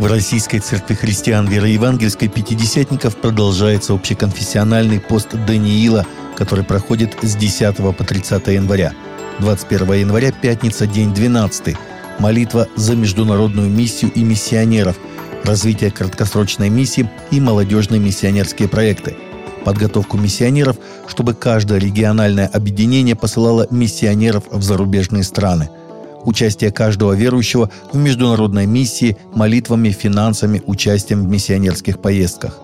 В Российской Церкви Христиан Вероевангельской Пятидесятников продолжается общеконфессиональный пост Даниила, который проходит с 10 по 30 января. 21 января, пятница, день 12. Молитва за международную миссию и миссионеров, развитие краткосрочной миссии и молодежные миссионерские проекты. Подготовку миссионеров, чтобы каждое региональное объединение посылало миссионеров в зарубежные страны – участие каждого верующего в международной миссии, молитвами, финансами, участием в миссионерских поездках.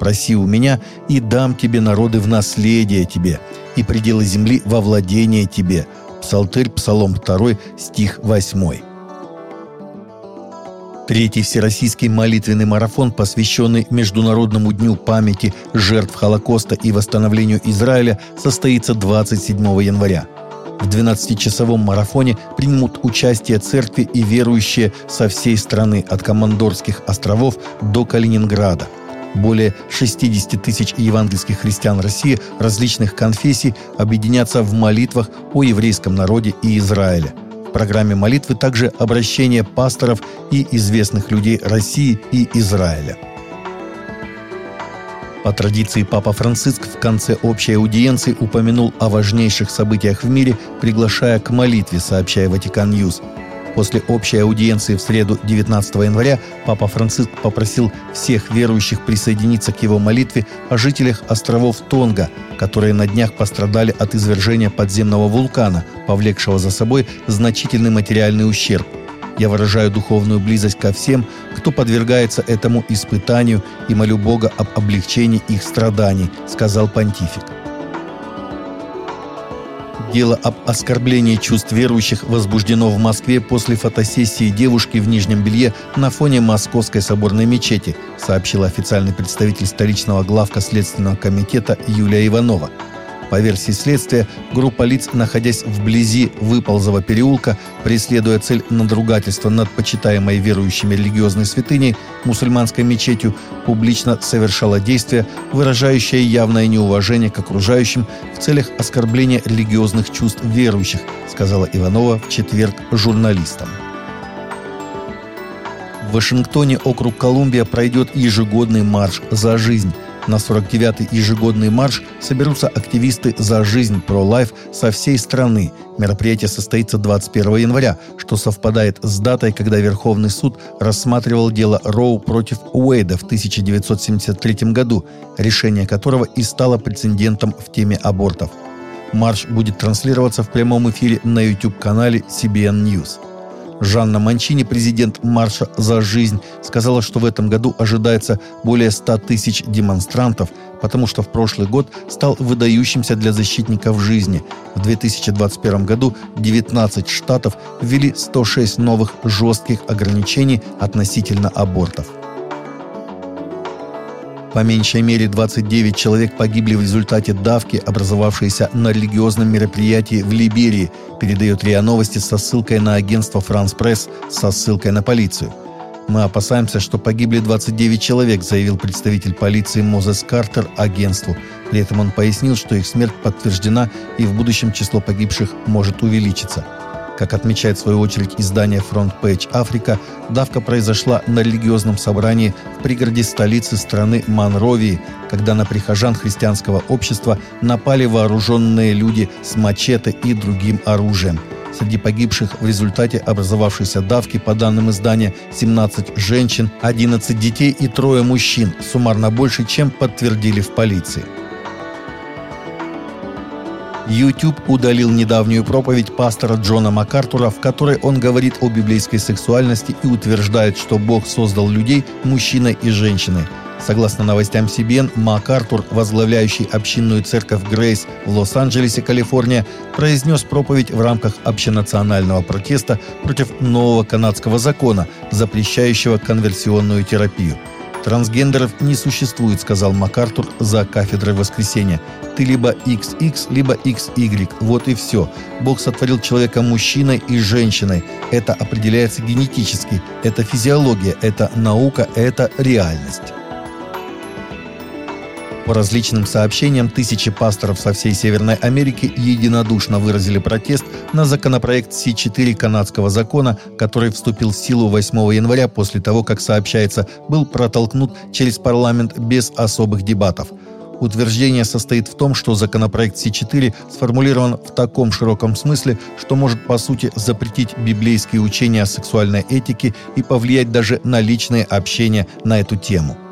«Проси у меня, и дам тебе народы в наследие тебе, и пределы земли во владение тебе». Псалтырь, Псалом 2, стих 8. Третий всероссийский молитвенный марафон, посвященный Международному дню памяти жертв Холокоста и восстановлению Израиля, состоится 27 января – в 12-часовом марафоне примут участие церкви и верующие со всей страны, от Командорских островов до Калининграда. Более 60 тысяч евангельских христиан России различных конфессий объединятся в молитвах о еврейском народе и Израиле. В программе молитвы также обращение пасторов и известных людей России и Израиля – по традиции Папа Франциск в конце общей аудиенции упомянул о важнейших событиях в мире, приглашая к молитве, сообщая Vatican News. После общей аудиенции в среду 19 января Папа Франциск попросил всех верующих присоединиться к его молитве о жителях островов Тонга, которые на днях пострадали от извержения подземного вулкана, повлекшего за собой значительный материальный ущерб – я выражаю духовную близость ко всем, кто подвергается этому испытанию и молю Бога об облегчении их страданий», — сказал понтифик. Дело об оскорблении чувств верующих возбуждено в Москве после фотосессии девушки в нижнем белье на фоне Московской соборной мечети, сообщил официальный представитель столичного главка Следственного комитета Юлия Иванова – по версии следствия, группа лиц, находясь вблизи Выползого переулка, преследуя цель надругательства над почитаемой верующими религиозной святыней, мусульманской мечетью, публично совершала действия, выражающие явное неуважение к окружающим в целях оскорбления религиозных чувств верующих, сказала Иванова в четверг журналистам. В Вашингтоне округ Колумбия пройдет ежегодный марш «За жизнь», на 49-й ежегодный марш соберутся активисты «За жизнь про лайф» со всей страны. Мероприятие состоится 21 января, что совпадает с датой, когда Верховный суд рассматривал дело Роу против Уэйда в 1973 году, решение которого и стало прецедентом в теме абортов. Марш будет транслироваться в прямом эфире на YouTube-канале CBN News. Жанна Манчини, президент Марша за жизнь, сказала, что в этом году ожидается более 100 тысяч демонстрантов, потому что в прошлый год стал выдающимся для защитников жизни. В 2021 году 19 штатов ввели 106 новых жестких ограничений относительно абортов. По меньшей мере 29 человек погибли в результате давки, образовавшейся на религиозном мероприятии в Либерии, передает РИА Новости со ссылкой на агентство «Франс Пресс» со ссылкой на полицию. «Мы опасаемся, что погибли 29 человек», заявил представитель полиции Мозес Картер агентству. При этом он пояснил, что их смерть подтверждена и в будущем число погибших может увеличиться. Как отмечает в свою очередь издание Front Page Африка, давка произошла на религиозном собрании в пригороде столицы страны Монровии, когда на прихожан христианского общества напали вооруженные люди с мачете и другим оружием. Среди погибших в результате образовавшейся давки, по данным издания, 17 женщин, 11 детей и трое мужчин, суммарно больше, чем подтвердили в полиции. YouTube удалил недавнюю проповедь пастора Джона МакАртура, в которой он говорит о библейской сексуальности и утверждает, что Бог создал людей мужчиной и женщиной. Согласно новостям CBN, МакАртур, возглавляющий общинную церковь Грейс в Лос-Анджелесе, Калифорния, произнес проповедь в рамках общенационального протеста против нового канадского закона, запрещающего конверсионную терапию. «Трансгендеров не существует», — сказал МакАртур за кафедрой воскресенья. «Ты либо XX, либо XY. Вот и все. Бог сотворил человека мужчиной и женщиной. Это определяется генетически. Это физиология, это наука, это реальность». По различным сообщениям, тысячи пасторов со всей Северной Америки единодушно выразили протест на законопроект С-4 канадского закона, который вступил в силу 8 января после того, как, сообщается, был протолкнут через парламент без особых дебатов. Утверждение состоит в том, что законопроект С-4 сформулирован в таком широком смысле, что может, по сути, запретить библейские учения о сексуальной этике и повлиять даже на личное общение на эту тему –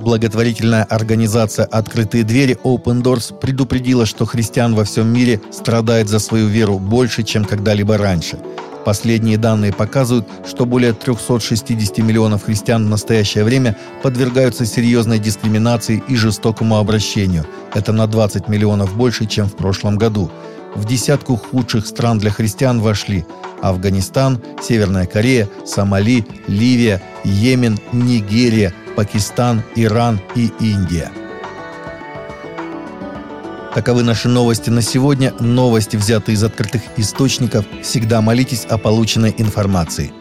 Благотворительная организация «Открытые двери» Open Doors предупредила, что христиан во всем мире страдает за свою веру больше, чем когда-либо раньше. Последние данные показывают, что более 360 миллионов христиан в настоящее время подвергаются серьезной дискриминации и жестокому обращению. Это на 20 миллионов больше, чем в прошлом году. В десятку худших стран для христиан вошли Афганистан, Северная Корея, Сомали, Ливия, Йемен, Нигерия, Пакистан, Иран и Индия. Таковы наши новости на сегодня. Новости, взятые из открытых источников. Всегда молитесь о полученной информации.